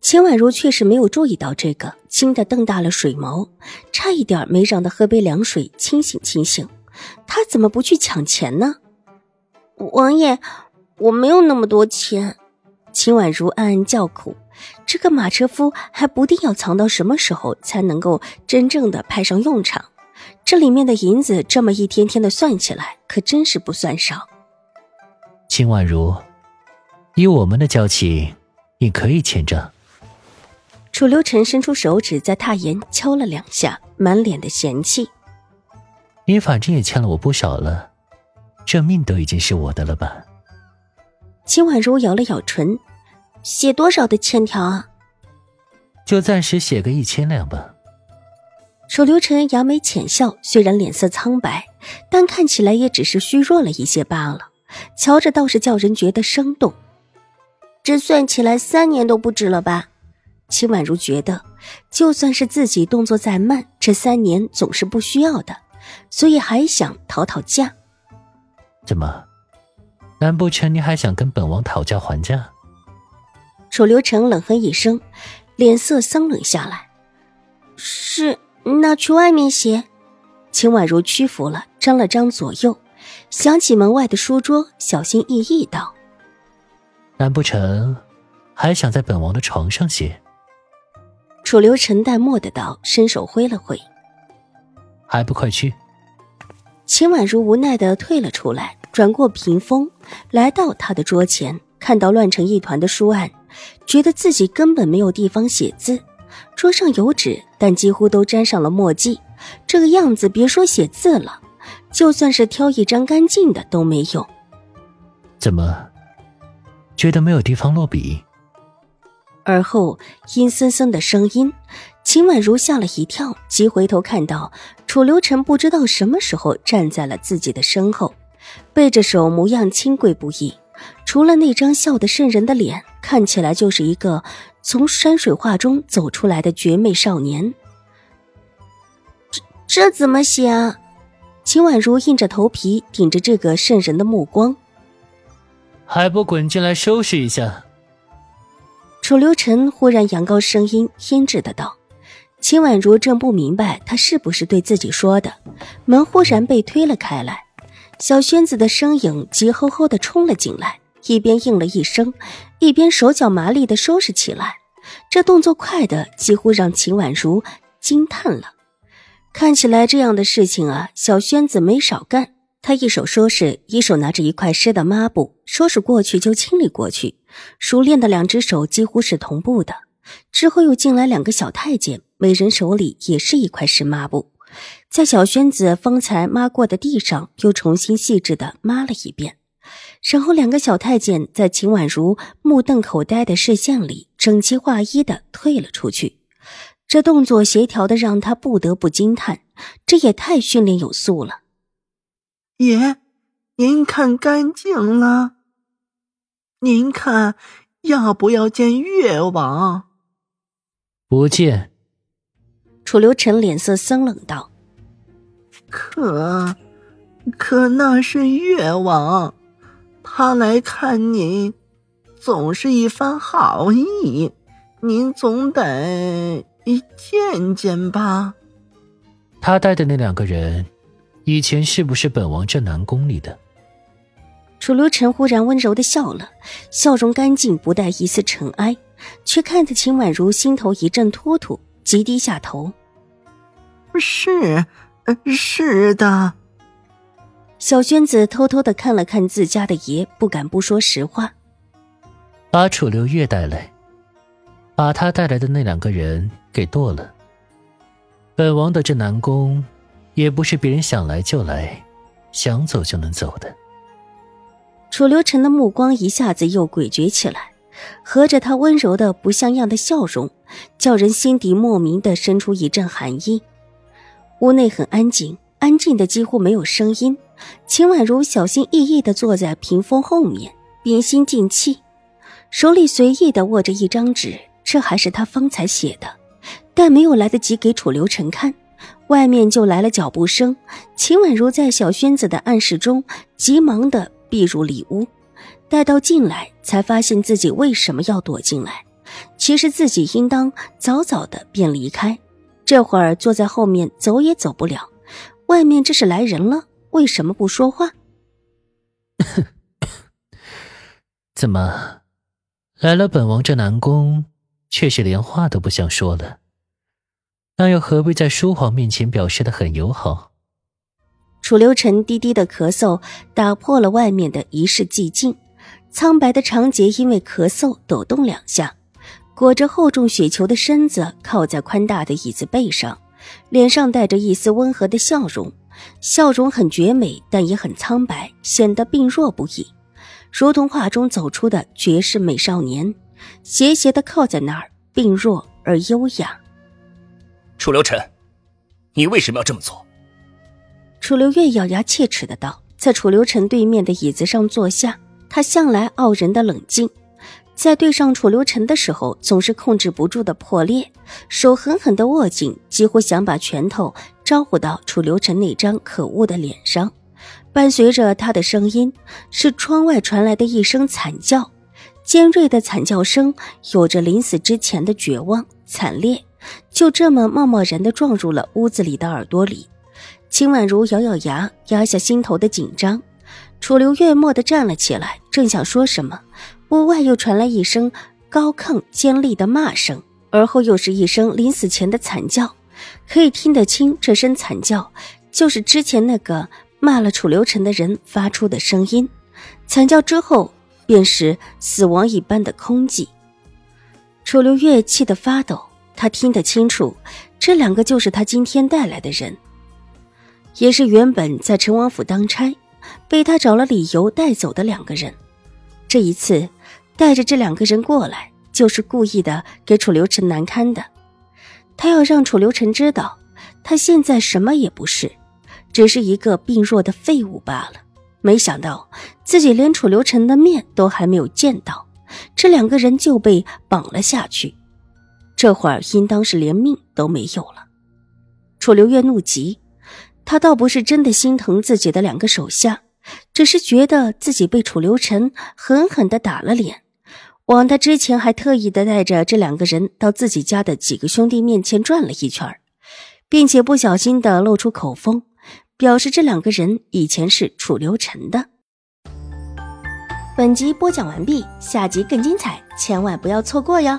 秦婉如确实没有注意到这个，惊得瞪大了水眸，差一点没让他喝杯凉水清醒清醒。他怎么不去抢钱呢？王爷，我没有那么多钱。秦婉如暗暗叫苦，这个马车夫还不定要藏到什么时候才能够真正的派上用场。这里面的银子这么一天天的算起来，可真是不算少。秦婉如，以我们的交情，你可以欠账。楚留臣伸出手指在榻沿敲了两下，满脸的嫌弃。你反正也欠了我不少了，这命都已经是我的了吧？秦婉如咬了咬唇，写多少的欠条啊？就暂时写个一千两吧。楚留臣扬眉浅笑，虽然脸色苍白，但看起来也只是虚弱了一些罢了。瞧着倒是叫人觉得生动。这算起来三年都不止了吧？秦婉如觉得，就算是自己动作再慢，这三年总是不需要的，所以还想讨讨价。怎么？难不成你还想跟本王讨价还价？楚留臣冷哼一声，脸色森冷下来。是，那去外面写。秦婉如屈服了，张了张左右，想起门外的书桌，小心翼翼道：“难不成还想在本王的床上写？”楚留臣淡漠的道，伸手挥了挥，还不快去！秦婉如无奈的退了出来，转过屏风，来到他的桌前，看到乱成一团的书案，觉得自己根本没有地方写字。桌上有纸，但几乎都沾上了墨迹，这个样子别说写字了，就算是挑一张干净的都没用。怎么，觉得没有地方落笔？而后，阴森森的声音，秦婉如吓了一跳，急回头看到楚留臣不知道什么时候站在了自己的身后，背着手，模样清贵不已。除了那张笑得瘆人的脸，看起来就是一个从山水画中走出来的绝美少年。这这怎么写啊？秦婉如硬着头皮，顶着这个渗人的目光，还不滚进来收拾一下！楚留臣忽然扬高声音，阴质的道：“秦婉如正不明白他是不是对自己说的，门忽然被推了开来，小轩子的身影急吼吼的冲了进来，一边应了一声，一边手脚麻利的收拾起来。这动作快的几乎让秦婉如惊叹了。看起来这样的事情啊，小轩子没少干。他一手收拾，一手拿着一块湿的抹布，收拾过去就清理过去。”熟练的两只手几乎是同步的，之后又进来两个小太监，每人手里也是一块湿抹布，在小轩子方才抹过的地上又重新细致的抹了一遍，然后两个小太监在秦婉如目瞪口呆的视线里整齐划一的退了出去，这动作协调的让他不得不惊叹，这也太训练有素了。爷，您看干净了。您看，要不要见越王？不见。楚留臣脸色森冷道：“可，可那是越王，他来看您，总是一番好意，您总得见见吧。”他带的那两个人，以前是不是本王这南宫里的？楚留臣忽然温柔的笑了，笑容干净，不带一丝尘埃，却看得秦婉如心头一阵突突，急低下头。是，是的。小轩子偷偷的看了看自家的爷，不敢不说实话。把楚留月带来，把他带来的那两个人给剁了。本王的这南宫，也不是别人想来就来，想走就能走的。楚留臣的目光一下子又诡谲起来，合着他温柔的不像样的笑容，叫人心底莫名的生出一阵寒意。屋内很安静，安静的几乎没有声音。秦婉如小心翼翼的坐在屏风后面，屏心静气，手里随意的握着一张纸，这还是他方才写的，但没有来得及给楚留臣看。外面就来了脚步声，秦婉如在小轩子的暗示中，急忙的避入里屋。待到进来，才发现自己为什么要躲进来。其实自己应当早早的便离开，这会儿坐在后面走也走不了。外面这是来人了，为什么不说话？怎么，来了本王这南宫，却是连话都不想说了？那又何必在书皇面前表示的很友好？楚留臣低低的咳嗽，打破了外面的一世寂静。苍白的长睫因为咳嗽抖动两下，裹着厚重雪球的身子靠在宽大的椅子背上，脸上带着一丝温和的笑容，笑容很绝美，但也很苍白，显得病弱不已，如同画中走出的绝世美少年，斜斜的靠在那儿，病弱而优雅。楚留臣，你为什么要这么做？楚留月咬牙切齿的道，在楚留臣对面的椅子上坐下。他向来傲人的冷静，在对上楚留臣的时候，总是控制不住的破裂，手狠狠的握紧，几乎想把拳头招呼到楚留臣那张可恶的脸上。伴随着他的声音，是窗外传来的一声惨叫，尖锐的惨叫声，有着临死之前的绝望惨烈。就这么贸贸然的撞入了屋子里的耳朵里，秦婉如咬咬牙，压下心头的紧张。楚留月蓦地站了起来，正想说什么，屋外又传来一声高亢尖利的骂声，而后又是一声临死前的惨叫。可以听得清，这声惨叫就是之前那个骂了楚留臣的人发出的声音。惨叫之后，便是死亡一般的空寂。楚留月气得发抖。他听得清楚，这两个就是他今天带来的人，也是原本在陈王府当差，被他找了理由带走的两个人。这一次带着这两个人过来，就是故意的给楚留臣难堪的。他要让楚留臣知道，他现在什么也不是，只是一个病弱的废物罢了。没想到自己连楚留臣的面都还没有见到，这两个人就被绑了下去。这会儿应当是连命都没有了。楚留月怒极，他倒不是真的心疼自己的两个手下，只是觉得自己被楚留臣狠狠的打了脸。枉他之前还特意的带着这两个人到自己家的几个兄弟面前转了一圈，并且不小心的露出口风，表示这两个人以前是楚留臣的。本集播讲完毕，下集更精彩，千万不要错过哟。